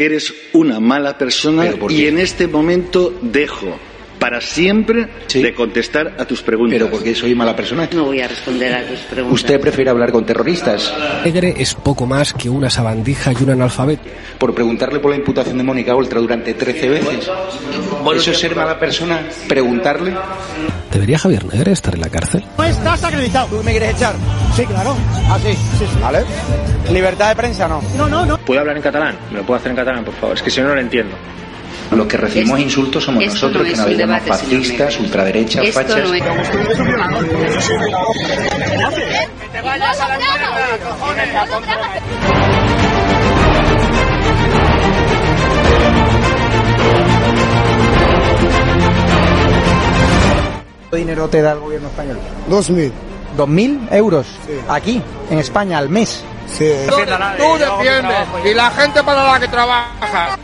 porque eres una mala persona y en este momento dejo para siempre de contestar a tus preguntas. Pero porque soy mala persona. No voy a responder a tus preguntas. ¿Usted prefiere hablar con terroristas? Negre es poco más que una sabandija y un analfabeto. Por preguntarle por la imputación de Mónica Oltra durante 13 veces. ¿Eso es ser mala persona? ¿Preguntarle? ¿Debería Javier Negre estar en la cárcel? No estás acreditado. ¿Tú me quieres echar? Sí, claro. ¿Ah, sí? Sí, sí. ¿Vale? ¿Libertad de prensa no? No, no, no. ¿Puedo hablar en catalán? ¿Me lo puedo hacer en catalán, por favor? Es que si no, no lo entiendo. Los que recibimos Esto- insultos somos nosotros, no que nos llamamos fascistas, ultraderechas, Esto fachas. no es... ¿Cuánto dinero te da el gobierno español? Dos mil. ¿Dos mil euros? Sí. Aquí, en España, al mes. Sí. Tú defiendes y la gente para la que trabaja.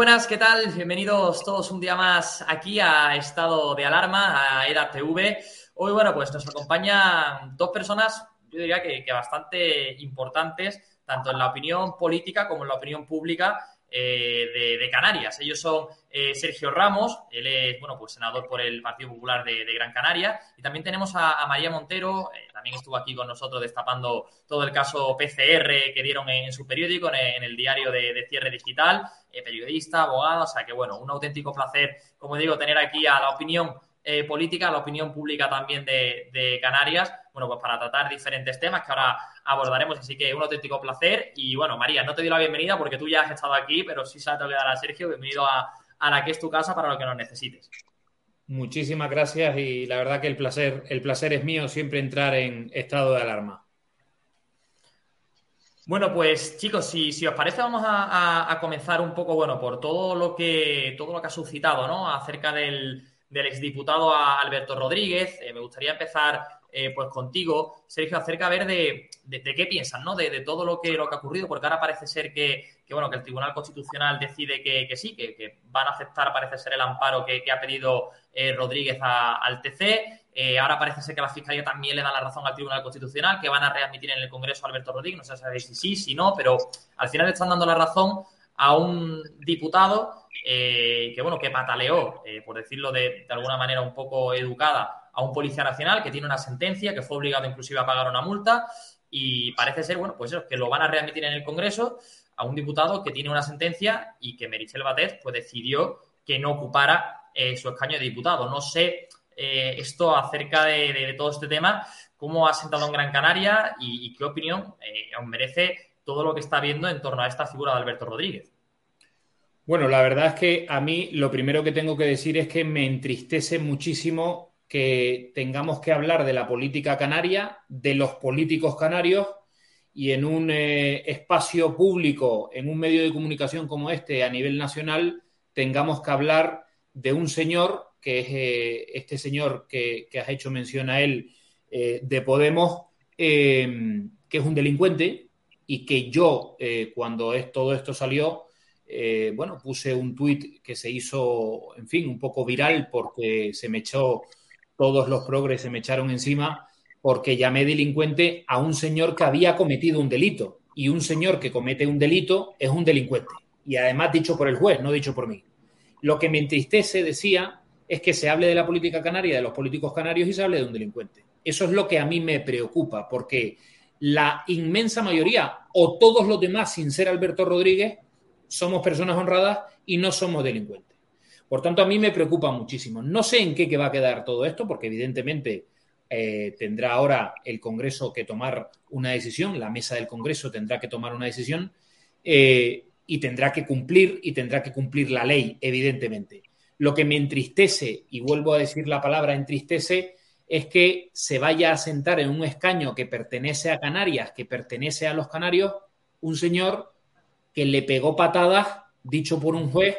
Buenas, ¿qué tal? Bienvenidos todos un día más aquí a Estado de Alarma, a ERA-TV. Hoy, bueno, pues nos acompañan dos personas, yo diría que, que bastante importantes, tanto en la opinión política como en la opinión pública eh, de, Canarias. Ellos son eh, Sergio Ramos, él es, bueno, pues senador por el Partido Popular de, Gran Canaria, y también tenemos a, María Montero, eh, también estuvo aquí con nosotros destapando todo el caso PCR que dieron en, su periódico, en el, diario de, cierre digital, periodista, abogado, o sea que bueno, un auténtico placer, como digo, tener aquí a la opinión eh, política, la opinión pública también de, de Canarias, bueno, pues para tratar diferentes temas que ahora abordaremos, así que un auténtico placer. Y bueno, María, no te doy la bienvenida porque tú ya has estado aquí, pero sí tengo que dar a Sergio, bienvenido a, a la que es tu casa para lo que nos necesites. Muchísimas gracias y la verdad que el placer, el placer es mío siempre entrar en estado de alarma. Bueno, pues chicos, si, si os parece, vamos a, a- a comenzar un poco, bueno, por todo lo que todo lo que ha suscitado, ¿no? Acerca del, del exdiputado a Alberto Rodríguez. Eh, me gustaría empezar eh, pues contigo, Sergio, acerca a ver de, de- qué piensan, ¿no? De, de todo lo que, lo que ha ocurrido, porque ahora parece ser que, que, bueno, que el Tribunal Constitucional decide que, que sí, que, que van a aceptar, parece ser, el amparo que, ha pedido eh, Rodríguez al TC. Eh, ahora parece ser que la Fiscalía también le da la razón al Tribunal Constitucional, que van a readmitir en el Congreso a Alberto Rodríguez. No sé si sí, si no, pero al final le están dando la razón a un diputado que, bueno, que pataleó, por decirlo de, de alguna manera un poco educada, a un policía nacional que tiene una sentencia, que fue obligado inclusive a pagar una multa y parece ser, bueno, pues eso, que lo van a readmitir en el Congreso a un diputado que tiene una sentencia y que Merichel Batet pues decidió que no ocupara eh, su escaño de diputado. No sé eh, esto acerca de, todo este tema, cómo ha sentado en Gran Canaria y, qué opinión eh, merece todo lo que está viendo en torno a esta figura de Alberto Rodríguez. Bueno, la verdad es que a mí lo primero que tengo que decir es que me entristece muchísimo que tengamos que hablar de la política canaria, de los políticos canarios y en un eh, espacio público, en un medio de comunicación como este a nivel nacional, tengamos que hablar de un señor, que es eh, este señor que, has hecho mención a él, eh, de Podemos, eh, que es un delincuente y que yo, cuando es, todo esto salió, bueno, puse un tuit que se hizo, en fin, un poco viral porque se me echó, todos los progres se me echaron encima porque llamé delincuente a un señor que había cometido un delito. Y un señor que comete un delito es un delincuente. Y además dicho por el juez, no dicho por mí. Lo que me entristece, decía, es que se hable de la política canaria, de los políticos canarios y se hable de un delincuente. Eso es lo que a mí me preocupa, porque la inmensa mayoría, o todos los demás, sin ser Alberto Rodríguez, somos personas honradas y no somos delincuentes. Por tanto, a mí me preocupa muchísimo. No sé en qué que va a quedar todo esto, porque evidentemente eh, tendrá ahora el Congreso que tomar una decisión, la mesa del Congreso tendrá que tomar una decisión eh, y tendrá que cumplir y tendrá que cumplir la ley, evidentemente. Lo que me entristece, y vuelvo a decir la palabra entristece, es que se vaya a sentar en un escaño que pertenece a Canarias, que pertenece a los canarios, un señor que le pegó patadas, dicho por un juez,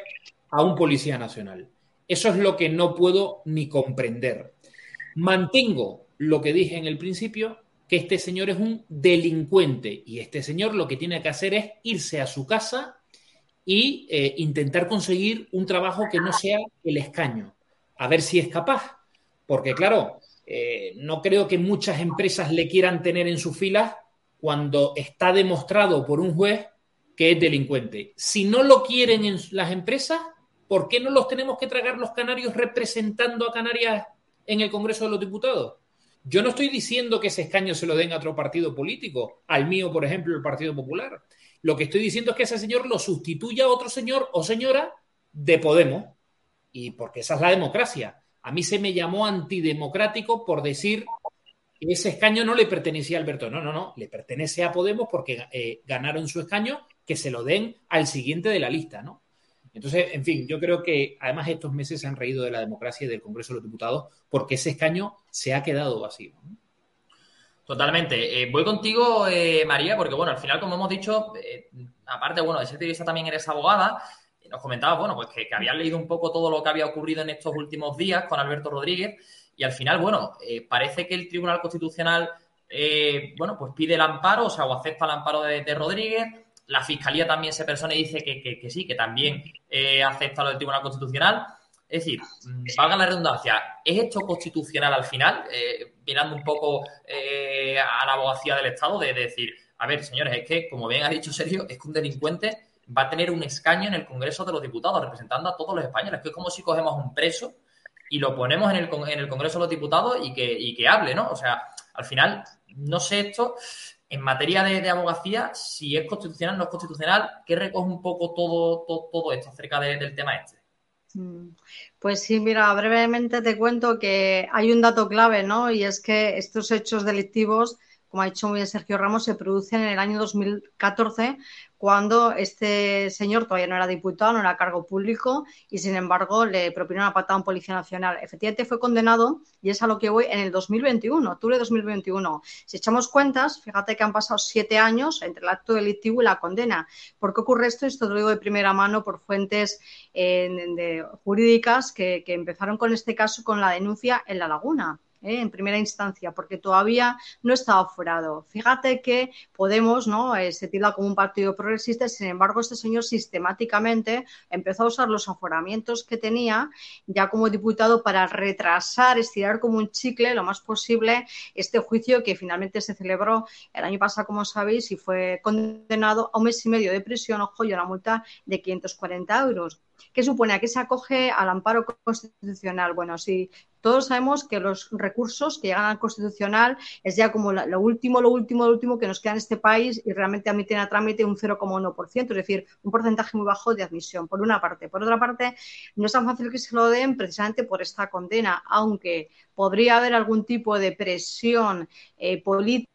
a un policía nacional. Eso es lo que no puedo ni comprender. Mantengo lo que dije en el principio, que este señor es un delincuente y este señor lo que tiene que hacer es irse a su casa y eh, intentar conseguir un trabajo que no sea el escaño, a ver si es capaz. Porque claro, eh, no creo que muchas empresas le quieran tener en sus filas cuando está demostrado por un juez que es delincuente. Si no lo quieren en las empresas, ¿por qué no los tenemos que tragar los canarios representando a Canarias en el Congreso de los Diputados? Yo no estoy diciendo que ese escaño se lo den a otro partido político, al mío, por ejemplo, el Partido Popular. Lo que estoy diciendo es que ese señor lo sustituya a otro señor o señora de Podemos. Y porque esa es la democracia. A mí se me llamó antidemocrático por decir que ese escaño no le pertenecía a Alberto. No, no, no, le pertenece a Podemos porque eh, ganaron su escaño, que se lo den al siguiente de la lista, ¿no? Entonces, en fin, yo creo que además estos meses se han reído de la democracia y del Congreso de los Diputados porque ese escaño se ha quedado vacío. Totalmente. Eh, voy contigo, eh, María, porque bueno, al final, como hemos dicho, aparte, bueno, de ser periodista también eres abogada nos comentabas, bueno, pues que, que leído un poco todo lo que había ocurrido en estos últimos días con Alberto Rodríguez y al final, bueno, eh, parece que el Tribunal Constitucional, eh, bueno, pues pide el amparo, o sea, o acepta el amparo de, Rodríguez. La Fiscalía también se persona y dice que, sí, que también eh, acepta lo del Tribunal Constitucional. Es decir, mm, valga la redundancia, ¿es esto constitucional al final? mirando un poco a la abogacía del Estado, de, de, decir, a ver, señores, es que, como bien ha dicho Sergio, es que un delincuente va a tener un escaño en el Congreso de los Diputados, representando a todos los españoles, que es como si cogemos un preso y lo ponemos en el, en el Congreso de los Diputados y que, que hable, ¿no? O sea, al final, no sé esto, en materia de, abogacía, si es constitucional no es constitucional, ¿qué recoge un poco todo, todo, esto acerca del tema este? Mm. Pues sí, mira, brevemente te cuento que hay un dato clave, ¿no? Y es que estos hechos delictivos, como ha dicho muy bien Sergio Ramos, se producen en el año 2014 cuando este señor todavía no era diputado, no era cargo público y sin embargo le propinó una patada a un policía nacional. Efectivamente fue condenado y es a lo que voy en el 2021, octubre de 2021. Si echamos cuentas, fíjate que han pasado siete años entre el acto delictivo y la condena. ¿Por qué ocurre esto? Esto lo digo de primera mano por fuentes eh, jurídicas que empezaron con este caso con la denuncia en La Laguna. ¿Eh? en primera instancia, porque todavía no estaba aforado. Fíjate que Podemos ¿no? Eh, se tira como un partido progresista, sin embargo, este señor sistemáticamente empezó a usar los aforamientos que tenía ya como diputado para retrasar, estirar como un chicle lo más posible este juicio que finalmente se celebró el año pasado, como sabéis, y fue condenado a un mes y medio de prisión, ojo, y una multa de 540 euros. ¿Qué supone? ¿A qué se acoge al amparo constitucional? Bueno, si todos sabemos que los recursos que llegan al constitucional es ya como lo último, lo último, lo último que nos queda en este país y realmente admiten a trámite un 0,1%, es decir, un porcentaje muy bajo de admisión, por una parte. Por otra parte, no es tan fácil que se lo den precisamente por esta condena, aunque podría haber algún tipo de presión eh, política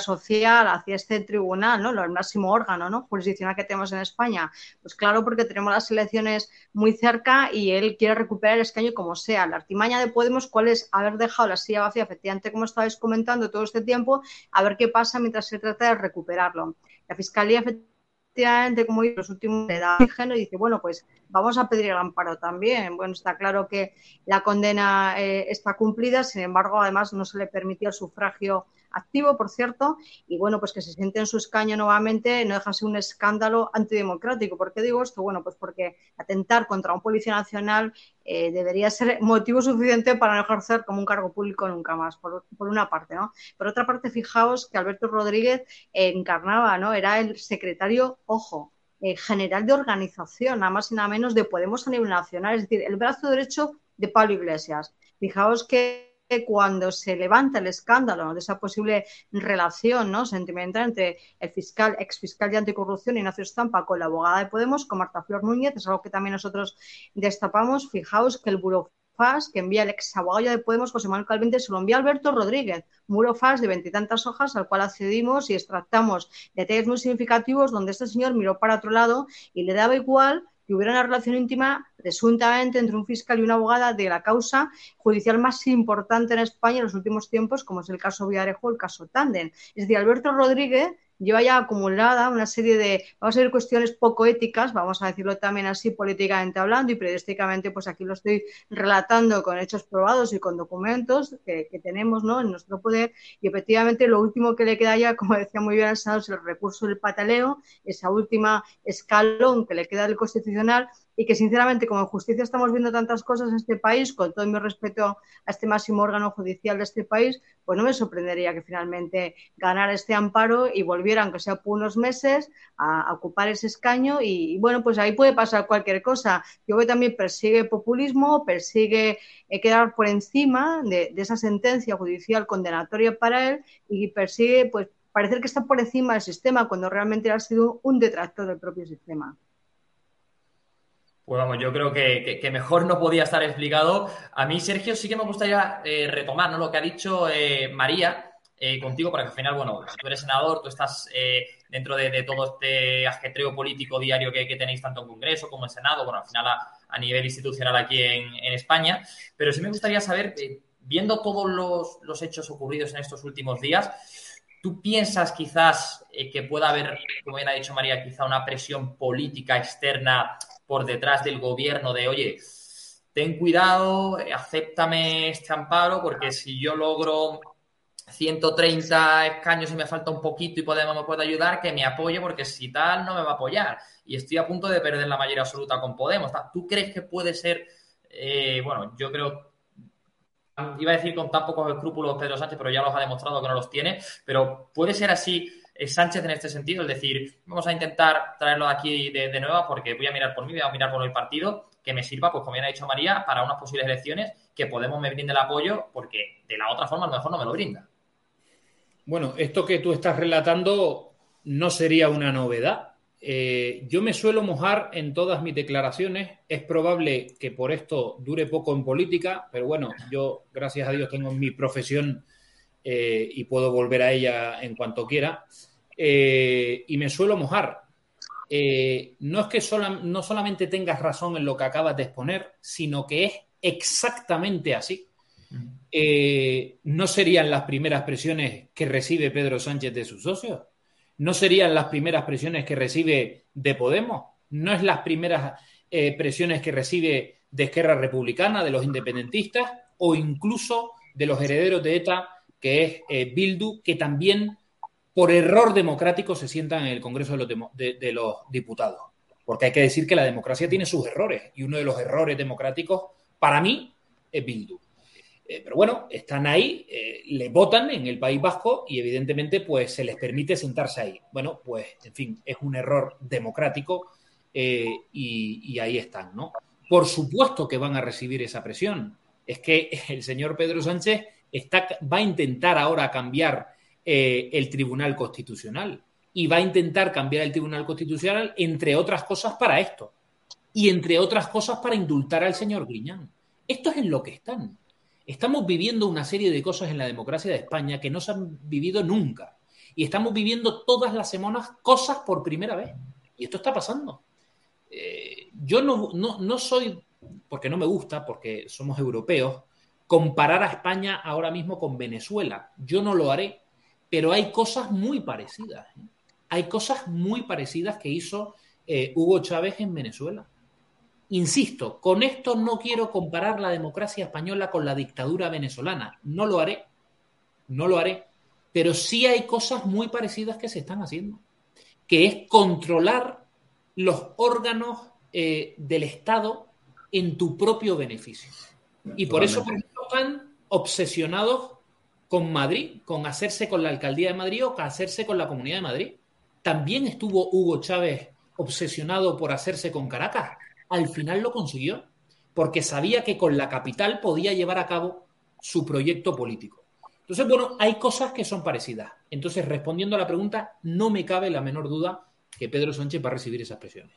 social hacia este tribunal, ¿no? El máximo órgano, ¿no? Jurisdiccional que tenemos en España. Pues claro, porque tenemos las elecciones muy cerca y él quiere recuperar el escaño como sea. La artimaña de Podemos, ¿cuál es? Haber dejado la silla vacía, efectivamente, como estabais comentando todo este tiempo, a ver qué pasa mientras se trata de recuperarlo. La Fiscalía, efectivamente, como digo, los últimos le da y dice, bueno, pues vamos a pedir el amparo también. Bueno, está claro que la condena eh, está cumplida, sin embargo, además no se le permitió el sufragio activo, por cierto, y bueno, pues que se siente en su escaño nuevamente no deja ser un escándalo antidemocrático. ¿Por qué digo esto? Bueno, pues porque atentar contra un policía nacional eh, debería ser motivo suficiente para no ejercer como un cargo público nunca más, por, una parte, ¿no? Por otra parte, fijaos que Alberto Rodríguez encarnaba, ¿no? Era el secretario, ojo, eh, general de organización, nada más y nada menos de Podemos a nivel nacional, es decir, el brazo derecho de Pablo Iglesias. Fijaos que cuando se levanta el escándalo de esa posible relación ¿no? sentimental entre el fiscal, ex fiscal de anticorrupción Ignacio Estampa con la abogada de Podemos, con Marta Flor Núñez, es algo que también nosotros destapamos. Fijaos que el burofax que envía el ex abogado de Podemos, José Manuel Calvente, se lo envía Alberto Rodríguez, burofax de veintitantas hojas al cual accedimos y extractamos detalles muy significativos donde este señor miró para otro lado y le daba igual que hubiera una relación íntima presuntamente entre un fiscal y una abogada de la causa judicial más importante en España en los últimos tiempos, como es el caso Villarejo o el caso Tanden. Es decir, Alberto Rodríguez lleva ya acumulada una serie de, vamos a decir, cuestiones poco éticas, vamos a decirlo también así políticamente hablando y periodísticamente, pues aquí lo estoy relatando con hechos probados y con documentos que, tenemos ¿no? en nuestro poder y efectivamente lo último que le queda ya, como decía muy bien el Senado, es el recurso del pataleo, esa última escalón que le queda del Constitucional y que sinceramente como en justicia estamos viendo tantas cosas en este país, con todo mi respeto a este máximo órgano judicial de este país, pues no me sorprendería que finalmente ganara este amparo y volviera, aunque sea por unos meses, a, ocupar ese escaño y, bueno, pues ahí puede pasar cualquier cosa. Yo veo también persigue populismo, persigue eh, quedar por encima de, de esa sentencia judicial condenatoria para él y persigue pues parecer que está por encima del sistema cuando realmente ha sido un detractor del propio sistema. Pues vamos, yo creo que, mejor no podía estar explicado. A mí, Sergio, sí que me gustaría eh, retomar lo que ha dicho eh, María eh, contigo, porque al final, bueno, tú eres senador, tú estás dentro de, todo este ajetreo político diario que, tenéis tanto en Congreso como en Senado, bueno, al final a, nivel institucional aquí en, España. Pero sí me gustaría saber, viendo todos los, hechos ocurridos en estos últimos días, ¿tú piensas quizás que pueda haber, como bien ha dicho María, quizá una presión política externa? Por detrás del gobierno de, oye, ten cuidado, acéptame este amparo, porque si yo logro 130 escaños y me falta un poquito y Podemos me puede ayudar, que me apoye, porque si tal no me va a apoyar. Y estoy a punto de perder la mayoría absoluta con Podemos. ¿Tú crees que puede ser, eh, bueno, yo creo, iba a decir con tan pocos escrúpulos Pedro Sánchez, pero ya los ha demostrado que no los tiene, pero puede ser así Sánchez en este sentido, es decir, vamos a intentar traerlo aquí de, de nuevo porque voy a mirar por mí, voy a mirar por el partido, que me sirva, pues como bien ha dicho María, para unas posibles elecciones que Podemos me brinde el apoyo porque de la otra forma a lo mejor no me lo brinda. Bueno, esto que tú estás relatando no sería una novedad. Eh, yo me suelo mojar en todas mis declaraciones. Es probable que por esto dure poco en política, pero bueno, yo, gracias a Dios, tengo mi profesión eh, y puedo volver a ella en cuanto quiera. Eh, y me suelo mojar. Eh, no es que no solamente tengas razón en lo que acabas de exponer, sino que es exactamente así. Eh, no serían las primeras presiones que recibe Pedro Sánchez de sus socios, no serían las primeras presiones que recibe de Podemos, no es las primeras presiones que recibe de Esquerra Republicana, de los independentistas o incluso de los herederos de ETA, que es Bildu, que también por error democrático se sientan en el Congreso de los, Diputados. Porque hay que decir que la democracia tiene sus errores y uno de los errores democráticos para mí es Bildu. Eh, pero bueno, están ahí, eh, le votan en el País Vasco y evidentemente pues se les permite sentarse ahí. Bueno, pues en fin, es un error democrático eh, y, ahí están, ¿no? Por supuesto que van a recibir esa presión. Es que el señor Pedro Sánchez está, va a intentar ahora cambiar eh, el Tribunal Constitucional y va a intentar cambiar el Tribunal Constitucional, entre otras cosas, para esto. Y entre otras cosas, para indultar al señor Griñán. Esto es en lo que están. Estamos viviendo una serie de cosas en la democracia de España que no se han vivido nunca. Y estamos viviendo todas las semanas cosas por primera vez. Y esto está pasando. Eh, yo no, no, no soy, porque no me gusta, porque somos europeos, comparar a España ahora mismo con Venezuela. Yo no lo haré pero hay cosas muy parecidas. ¿eh? Hay cosas muy parecidas que hizo eh, Hugo Chávez en Venezuela. Insisto, con esto no quiero comparar la democracia española con la dictadura venezolana. No lo haré. No lo haré. Pero sí hay cosas muy parecidas que se están haciendo, que es controlar los órganos eh, del Estado en tu propio beneficio. Y por eso, por ejemplo, están obsesionados con Madrid, con hacerse con la alcaldía de Madrid o con hacerse con la comunidad de Madrid. También estuvo Hugo Chávez obsesionado por hacerse con Caracas. Al final lo consiguió, porque sabía que con la capital podía llevar a cabo su proyecto político. Entonces, bueno, hay cosas que son parecidas. Entonces, respondiendo a la pregunta, no me cabe la menor duda que Pedro Sánchez va a recibir esas presiones.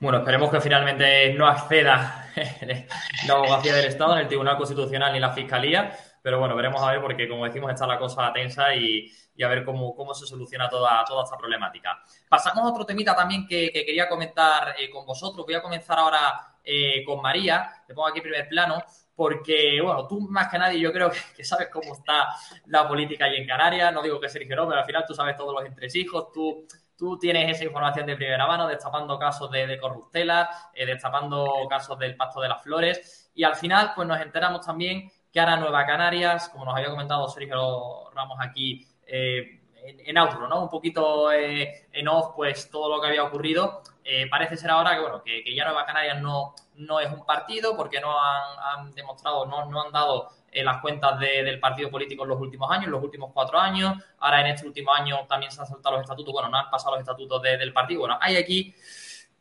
Bueno, esperemos que finalmente no acceda la abogacía del Estado en el Tribunal Constitucional ni la Fiscalía, pero bueno, veremos a ver porque, como decimos, está la cosa tensa y, a ver cómo, cómo se soluciona toda, toda esta problemática. Pasamos a otro temita también que, quería comentar eh, con vosotros. Voy a comenzar ahora eh, con María. Te pongo aquí primer plano porque, bueno, tú más que nadie yo creo que, sabes cómo está la política allí en Canarias, no digo que Sergio no, pero al final tú sabes todos los entresijos, tú, tú tienes esa información de primera mano, destapando casos de, de corruptela, eh, destapando casos del Pacto de las Flores, y al final pues nos enteramos también que ahora Nueva Canarias, como nos había comentado Sergio Ramos aquí, eh, en, outro, ¿no? Un poquito eh, en off, pues todo lo que había ocurrido. Eh, parece ser ahora que, bueno, que, ya Nueva Canarias no, no es un partido porque no han, demostrado, no, no han dado las cuentas del partido político en los últimos años, en los últimos cuatro años. Ahora en este último año también se han saltado los estatutos, bueno, no han pasado los estatutos del partido. Bueno, hay aquí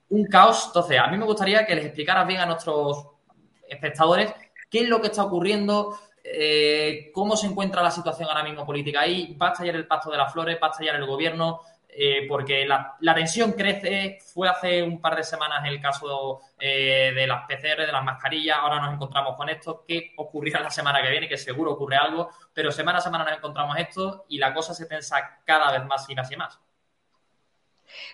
un caos. Entonces, a mí me gustaría que les explicaras bien a nuestros espectadores qué es lo que está ocurriendo, eh, cómo se encuentra la situación ahora mismo política ahí, va a estallar el pacto de las flores, va a estallar el gobierno, eh, porque la, tensión crece, fue hace un par de semanas el caso eh, de las PCR, de las mascarillas, ahora nos encontramos con esto, ¿qué ocurrirá la semana que viene? Que seguro ocurre algo, pero semana a semana nos encontramos esto y la cosa se piensa cada vez más y más y más.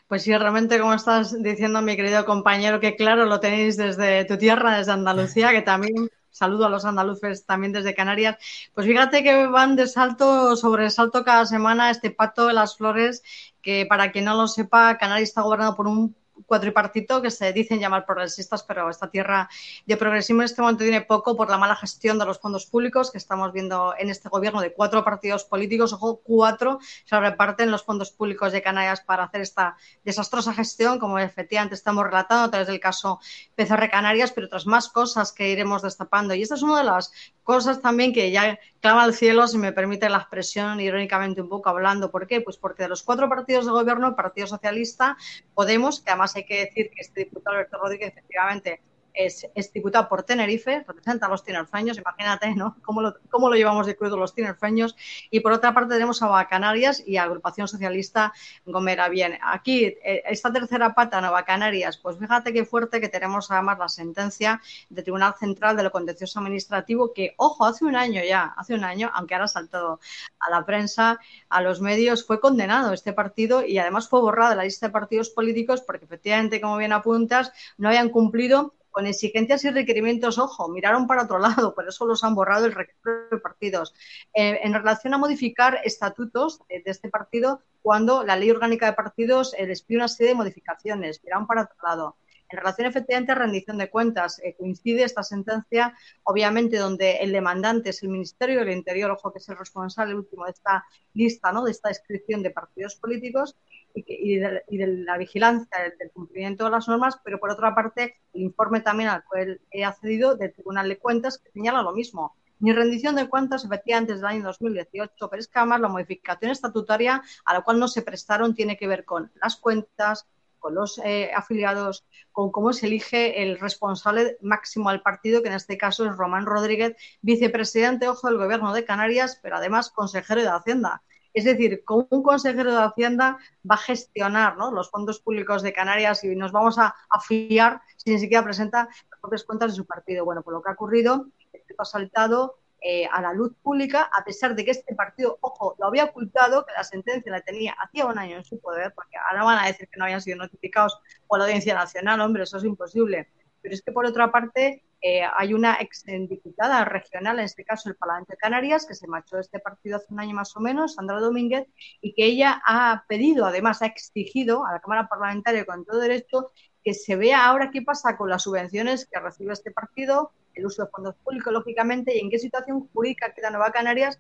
Pues sí, realmente, como estás diciendo, mi querido compañero, que claro, lo tenéis desde tu tierra, desde Andalucía, que también saludo a los andaluces también desde Canarias. Pues fíjate que van de salto sobre salto cada semana este pacto de las flores, que para quien no lo sepa, Canarias está gobernado por un cuatripartito que se dicen llamar progresistas, pero esta tierra de progresismo en este momento tiene poco por la mala gestión de los fondos públicos que estamos viendo en este gobierno de cuatro partidos políticos. Ojo, cuatro se reparten los fondos públicos de Canarias para hacer esta desastrosa gestión, como efectivamente estamos relatando a través del caso PCR Canarias, pero otras más cosas que iremos destapando. Y esta es una de las cosas también que ya clama al cielo, si me permite la expresión, irónicamente un poco hablando. ¿Por qué? Pues porque de los cuatro partidos de gobierno, el Partido Socialista, Podemos, que además hay que decir que este diputado Alberto Rodríguez efectivamente es, diputado por Tenerife, representa a los tinerfeños, imagínate, ¿no? ¿Cómo lo, cómo lo llevamos de crudo los tinerfeños? Y por otra parte tenemos a Canarias y a Agrupación Socialista Gomera. Bien, aquí, eh, esta tercera pata, Nueva Canarias, pues fíjate qué fuerte que tenemos además la sentencia del Tribunal Central de lo Contencioso Administrativo, que, ojo, hace un año ya, hace un año, aunque ahora ha saltado a la prensa, a los medios, fue condenado este partido y además fue borrado de la lista de partidos políticos porque efectivamente, como bien apuntas, no habían cumplido con exigencias y requerimientos, ojo, miraron para otro lado, por eso los han borrado el registro de partidos. Eh, en relación a modificar estatutos de, este partido, cuando la ley orgánica de partidos eh, les pide una serie de modificaciones, miraron para otro lado. En relación efectivamente a rendición de cuentas, eh, coincide esta sentencia, obviamente, donde el demandante es el Ministerio del Interior, ojo que es el responsable último de esta lista, ¿no? de esta descripción de partidos políticos, y, de, la vigilancia del, cumplimiento de las normas, pero por otra parte el informe también al cual he accedido del Tribunal de Cuentas que señala lo mismo. Ni rendición de cuentas efectivamente desde el año 2018, pero es que además la modificación estatutaria a la cual no se prestaron tiene que ver con las cuentas, con los eh, afiliados, con cómo se elige el responsable máximo al partido, que en este caso es Román Rodríguez, vicepresidente, ojo, del Gobierno de Canarias, pero además consejero de Hacienda. Es decir, como un consejero de Hacienda va a gestionar los fondos públicos de Canarias y nos vamos a, fiar si ni siquiera presenta las propias cuentas de su partido. Bueno, por lo que ha ocurrido, esto ha saltado eh, a la luz pública, a pesar de que este partido, ojo, lo había ocultado, que la sentencia la tenía hacía un año en su poder, porque ahora van a decir que no habían sido notificados por la Audiencia Nacional, hombre, eso es imposible. Pero es que por otra parte, eh, hay una ex diputada regional, en este caso el Parlamento de Canarias, que se marchó de este partido hace un año más o menos, Sandra Domínguez, y que ella ha pedido, además ha exigido a la Cámara Parlamentaria con todo derecho que se vea ahora qué pasa con las subvenciones que recibe este partido, el uso de fondos públicos, lógicamente, y en qué situación jurídica queda Nueva Canarias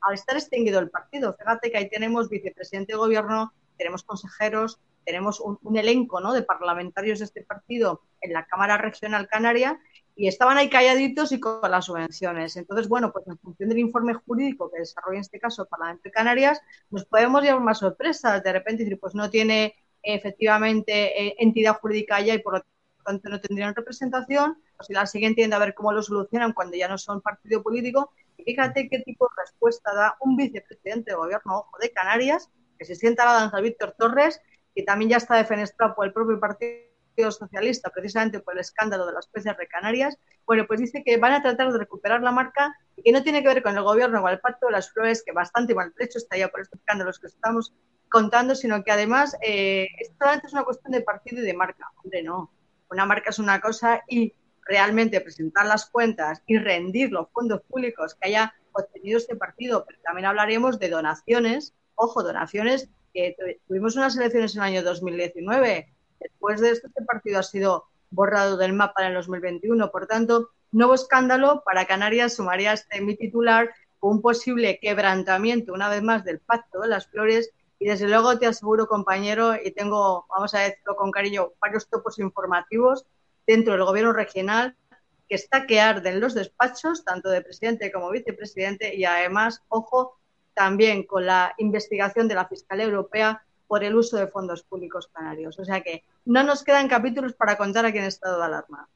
al estar extinguido el partido. Fíjate que ahí tenemos vicepresidente de gobierno, tenemos consejeros, tenemos un, un elenco ¿no? de parlamentarios de este partido en la Cámara Regional Canaria y estaban ahí calladitos y con las subvenciones. Entonces, bueno, pues en función del informe jurídico que desarrolla en este caso el Parlamento de Canarias, nos podemos llevar más sorpresas. De repente decir, pues no tiene efectivamente eh, entidad jurídica ya y por lo tanto no tendrían representación. Pues la siguiente entiende a ver cómo lo solucionan cuando ya no son partido político. Y fíjate qué tipo de respuesta da un vicepresidente de gobierno, ojo, de Canarias, que se sienta a la danza Víctor Torres, que también ya está defenestrado por el propio partido Socialista, precisamente por el escándalo de las peces de Canarias, bueno, pues dice que van a tratar de recuperar la marca y que no tiene que ver con el gobierno o el pacto de las flores, que bastante maltrecho está ya por estos escándalos que estamos contando, sino que además eh, esto es una cuestión de partido y de marca. Hombre, no. Una marca es una cosa y realmente presentar las cuentas y rendir los fondos públicos que haya obtenido este partido, pero también hablaremos de donaciones, ojo, donaciones que tuvimos unas elecciones en el año 2019. Después de esto, este partido ha sido borrado del mapa en el 2021. Por tanto, nuevo escándalo para Canarias sumaría este mi titular un posible quebrantamiento, una vez más, del pacto de las flores. Y desde luego te aseguro, compañero, y tengo, vamos a decirlo con cariño, varios topos informativos dentro del gobierno regional que está que arden los despachos, tanto de presidente como vicepresidente, y además, ojo, también con la investigación de la Fiscalía Europea por el uso de fondos públicos canarios. O sea que no nos quedan capítulos para contar aquí en estado de alarma.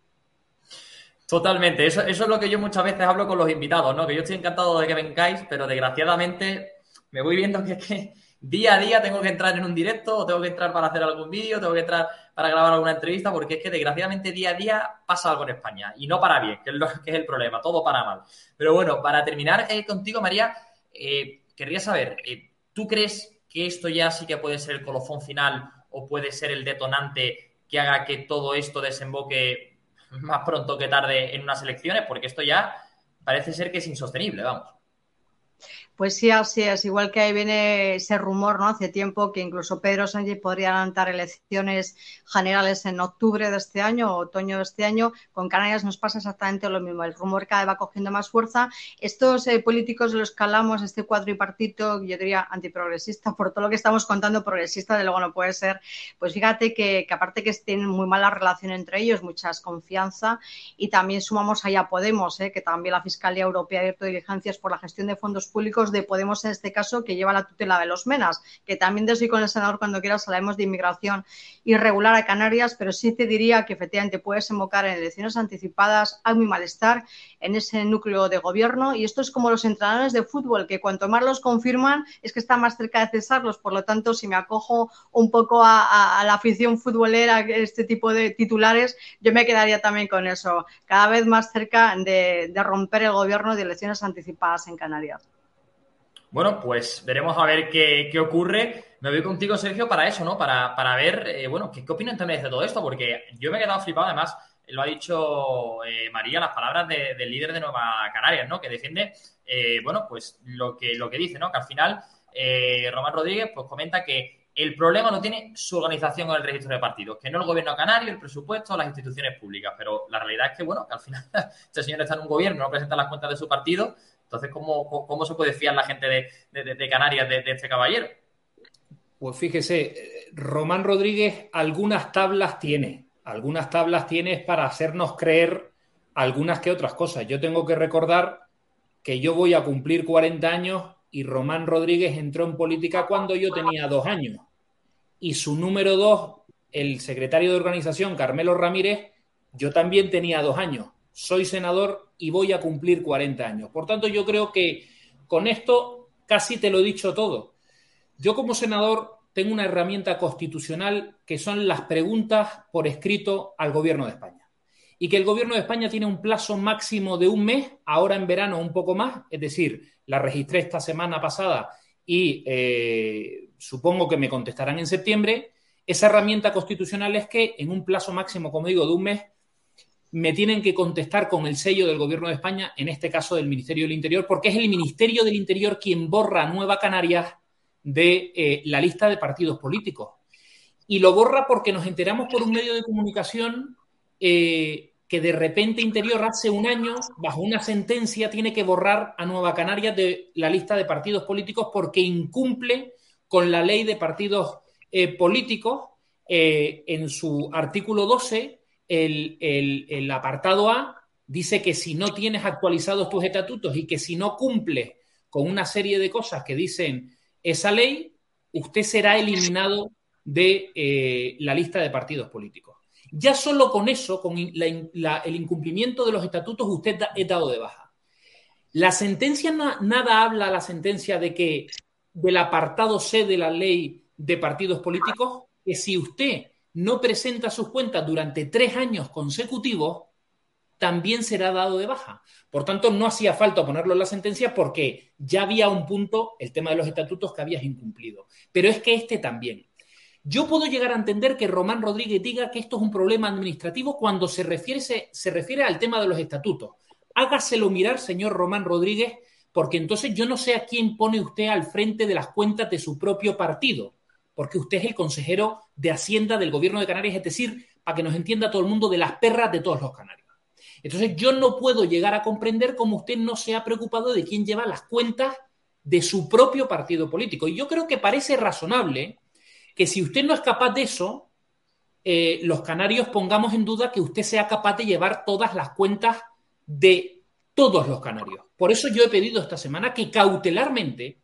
Totalmente, eso, eso es lo que yo muchas veces hablo con los invitados, ¿no? Que yo estoy encantado de que vengáis, pero desgraciadamente me voy viendo que es que día a día tengo que entrar en un directo o tengo que entrar para hacer algún vídeo, tengo que entrar para grabar alguna entrevista, porque es que desgraciadamente día a día pasa algo en España y no para bien, que es, lo, que es el problema, todo para mal. Pero bueno, para terminar eh, contigo, María, eh, querría saber, eh, ¿tú crees que esto ya sí que puede ser el colofón final o puede ser el detonante que haga que todo esto desemboque más pronto que tarde en unas elecciones? Porque esto ya parece ser que es insostenible, vamos. Pues sí, así es. Igual que ahí viene ese rumor, ¿no? Hace tiempo que incluso Pedro Sánchez podría adelantar elecciones generales en octubre de este año o otoño de este año. Con Canarias nos pasa exactamente lo mismo. El rumor cada vez va cogiendo más fuerza. Estos eh, políticos de los que hablamos, este cuadripartito, yo diría antiprogresista, por todo lo que estamos contando, progresista de luego no puede ser. Pues fíjate que, que aparte que tienen muy mala relación entre ellos, mucha desconfianza, y también sumamos allá Podemos, ¿eh? que también la Fiscalía Europea ha abierto diligencias por la gestión de fondos públicos de Podemos en este caso, que lleva la tutela de los MENAS, que también desde con el senador cuando quieras hablaremos de inmigración irregular a Canarias, pero sí te diría que efectivamente puedes invocar en elecciones anticipadas, hay muy malestar en ese núcleo de gobierno y esto es como los entrenadores de fútbol, que cuanto más los confirman es que están más cerca de cesarlos, por lo tanto, si me acojo un poco a, la afición futbolera, este tipo de titulares, yo me quedaría también con eso, cada vez más cerca de romper el gobierno de elecciones anticipadas en Canarias. Bueno, pues veremos a ver qué, ocurre. Me voy contigo, Sergio, para eso, ¿no? Para, para ver, eh, bueno, ¿qué, qué opinión te merece todo esto, porque yo me he quedado flipado, además, lo ha dicho eh, María, las palabras del líder de Nueva Canarias, ¿no? Que defiende, eh, bueno, pues lo que, lo que dice, ¿no? Que al final Román Rodríguez pues comenta que el problema lo tiene su organización con el registro de partidos, que no el gobierno canario, el presupuesto, las instituciones públicas. Pero la realidad es que, bueno, que al final este señor está en un gobierno, no presenta las cuentas de su partido entonces, ¿cómo, se puede fiar la gente de, Canarias de, este caballero? Pues fíjese, Román Rodríguez algunas tablas tiene, algunas tablas tiene para hacernos creer algunas que otras cosas. Yo tengo que recordar que yo voy a cumplir 40 años y Román Rodríguez entró en política cuando yo tenía dos años. Y su número dos, el secretario de organización, Carmelo Ramírez, yo también tenía dos años soy senador y voy a cumplir 40 años. Por tanto, yo creo que con esto casi te lo he dicho todo. Yo como senador tengo una herramienta constitucional que son las preguntas por escrito al Gobierno de España. Y que el Gobierno de España tiene un plazo máximo de un mes, ahora en verano un poco más, es decir, la registré esta semana pasada y eh, supongo que me contestarán en septiembre. Esa herramienta constitucional es que en un plazo máximo, como digo, de un mes, me tienen que contestar con el sello del Gobierno de España, en este caso del Ministerio del Interior, porque es el Ministerio del Interior quien borra Nueva Canarias de eh, la lista de partidos políticos. Y lo borra porque nos enteramos por un medio de comunicación eh, que de repente Interior hace un año, bajo una sentencia, tiene que borrar a Nueva Canarias de la lista de partidos políticos porque incumple con la ley de partidos eh, políticos en su artículo 12 el, apartado A dice que si no tienes actualizados tus estatutos y que si no cumples con una serie de cosas que dicen esa ley, usted será eliminado de eh, la lista de partidos políticos. Ya solo con eso, con el incumplimiento de los estatutos, usted es dado de baja. La sentencia, nada habla la sentencia de que del apartado C de la ley de partidos políticos, que si usted no presenta sus cuentas durante tres años consecutivos, también será dado de baja. Por tanto, no hacía falta ponerlo en la sentencia porque ya había un punto, el tema de los estatutos, que habías incumplido. Pero es que este también. Yo puedo llegar a entender que Román Rodríguez diga que esto es un problema administrativo cuando se refiere, se, se refiere al tema de los estatutos. Hágaselo mirar, señor Román Rodríguez, porque entonces yo no sé a quién pone usted al frente de las cuentas de su propio partido, porque usted es el consejero de Hacienda del Gobierno de Canarias, es decir, para que nos entienda todo el mundo, de las perras de todos los canarios. Entonces yo no puedo llegar a comprender cómo usted no se ha preocupado de quién lleva las cuentas de su propio partido político. Y yo creo que parece razonable que si usted no es capaz de eso, eh, los canarios pongamos en duda que usted sea capaz de llevar todas las cuentas de todos los canarios. Por eso yo he pedido esta semana que cautelarmente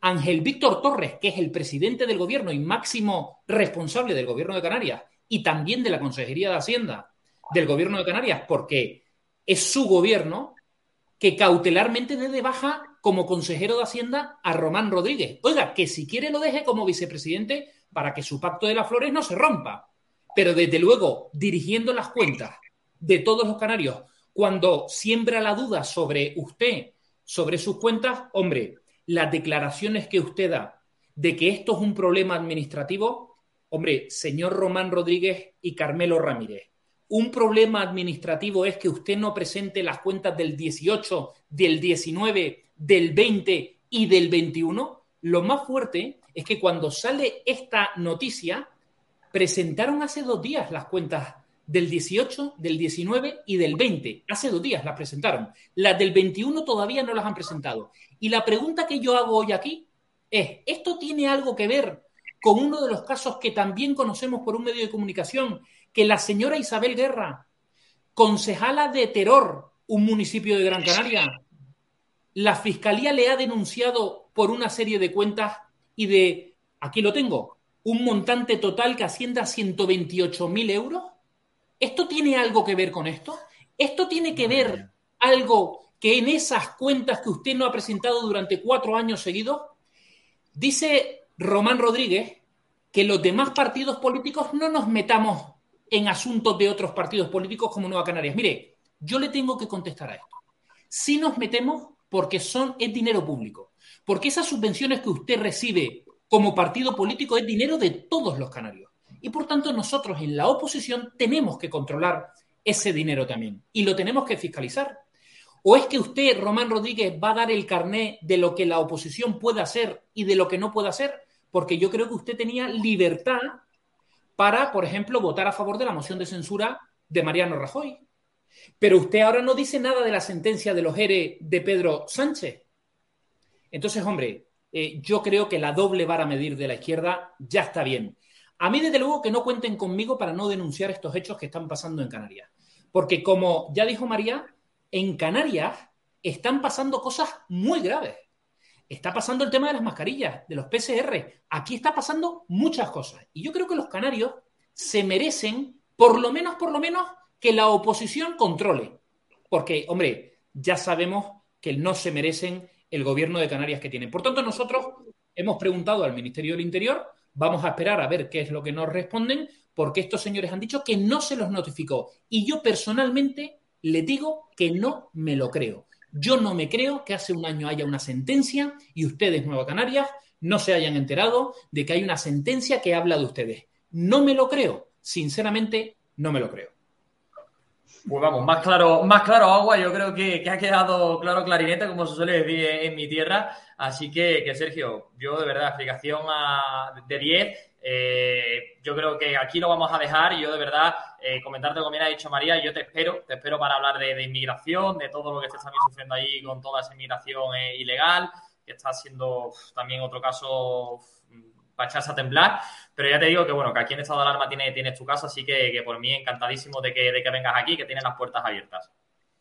Ángel Víctor Torres, que es el presidente del gobierno y máximo responsable del gobierno de Canarias y también de la Consejería de Hacienda del gobierno de Canarias, porque es su gobierno, que cautelarmente dé de baja como consejero de Hacienda a Román Rodríguez. Oiga, que si quiere lo deje como vicepresidente para que su pacto de las flores no se rompa. Pero desde luego, dirigiendo las cuentas de todos los canarios, cuando siembra la duda sobre usted, sobre sus cuentas, hombre, las declaraciones que usted da de que esto es un problema administrativo, hombre, señor Román Rodríguez y Carmelo Ramírez, un problema administrativo es que usted no presente las cuentas del 18, del 19, del 20 y del 21. Lo más fuerte es que cuando sale esta noticia, presentaron hace dos días las cuentas del 18, del 19 y del 20. Hace dos días las presentaron. Las del 21 todavía no las han presentado. Y la pregunta que yo hago hoy aquí es, ¿esto tiene algo que ver con uno de los casos que también conocemos por un medio de comunicación que la señora Isabel Guerra, concejala de Terror, un municipio de Gran Canaria, la fiscalía le ha denunciado por una serie de cuentas y de, aquí lo tengo, un montante total que ascienda a 128 mil euros. ¿Esto tiene algo que ver con esto? ¿Esto tiene que ver algo que en esas cuentas que usted no ha presentado durante cuatro años seguidos? Dice Román Rodríguez que los demás partidos políticos no nos metamos en asuntos de otros partidos políticos como Nueva Canarias. Mire, yo le tengo que contestar a esto. Si nos metemos porque son, es dinero público, porque esas subvenciones que usted recibe como partido político es dinero de todos los canarios. Y por tanto nosotros en la oposición tenemos que controlar ese dinero también y lo tenemos que fiscalizar. ¿O es que usted, Román Rodríguez, va a dar el carné de lo que la oposición puede hacer y de lo que no puede hacer? Porque yo creo que usted tenía libertad para, por ejemplo, votar a favor de la moción de censura de Mariano Rajoy. Pero usted ahora no dice nada de la sentencia de los ERE de Pedro Sánchez. Entonces, hombre, eh, yo creo que la doble vara medir de la izquierda ya está bien. A mí, desde luego, que no cuenten conmigo para no denunciar estos hechos que están pasando en Canarias. Porque, como ya dijo María, en Canarias están pasando cosas muy graves. Está pasando el tema de las mascarillas, de los PCR. Aquí está pasando muchas cosas. Y yo creo que los canarios se merecen, por lo menos, por lo menos, que la oposición controle. Porque, hombre, ya sabemos que no se merecen el gobierno de Canarias que tienen. Por tanto, nosotros hemos preguntado al Ministerio del Interior, vamos a esperar a ver qué es lo que nos responden, porque estos señores han dicho que no se los notificó. Y yo personalmente le digo que no me lo creo. Yo no me creo que hace un año haya una sentencia y ustedes, Nueva Canarias, no se hayan enterado de que hay una sentencia que habla de ustedes. No me lo creo. Sinceramente, no me lo creo. Pues vamos, más claro, más claro agua, yo creo que, ha quedado claro clarinete, como se suele decir en, mi tierra. Así que, Sergio, yo de verdad, explicación de 10. Eh, yo creo que aquí lo vamos a dejar yo de verdad eh, comentarte como bien ha dicho María, yo te espero, te espero para hablar de, inmigración, de todo lo que estés también sufriendo ahí con toda esa inmigración eh, ilegal, que está siendo también otro caso para echarse a temblar. Pero ya te digo que bueno, que aquí en estado de alarma tienes, tienes tu casa, así que, por mí encantadísimo de que, de que vengas aquí, que tienes las puertas abiertas.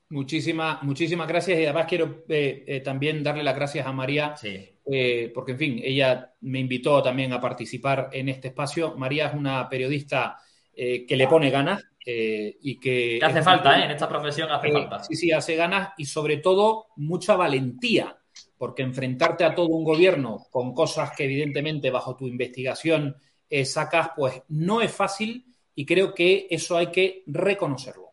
Muchísimas, muchísimas gracias y además quiero eh, eh, también darle las gracias a María, eh, porque en fin, ella me invitó también a participar en este espacio. María es una periodista que le pone ganas y que... hace falta, En esta profesión hace falta. Sí, sí, hace ganas y sobre todo mucha valentía, porque enfrentarte a todo un gobierno con cosas que evidentemente bajo tu investigación sacas, pues no es fácil y creo que eso hay que reconocerlo.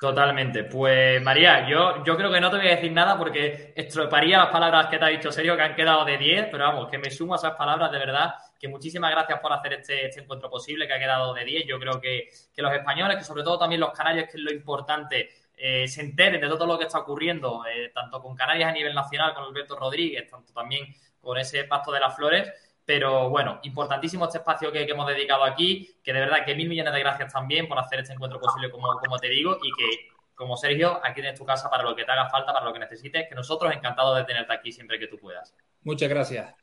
Totalmente. Pues María, yo, yo creo que no te voy a decir nada porque estroparía las palabras que te ha dicho Sergio, que han quedado de 10, pero vamos, que me sumo a esas palabras de verdad, que muchísimas gracias por hacer este, este encuentro posible, que ha quedado de 10. Yo creo que, que, los españoles, que sobre todo también los canarios, que es lo importante, eh, se enteren de todo lo que está ocurriendo, eh, tanto con Canarias a nivel nacional, con Alberto Rodríguez, tanto también con ese pacto de las flores. Pero bueno, importantísimo este espacio que, hemos dedicado aquí, que de verdad que mil millones de gracias también por hacer este encuentro posible, como, como te digo, y que como Sergio, aquí tienes tu casa para lo que te haga falta, para lo que necesites, que nosotros encantados de tenerte aquí siempre que tú puedas. Muchas gracias.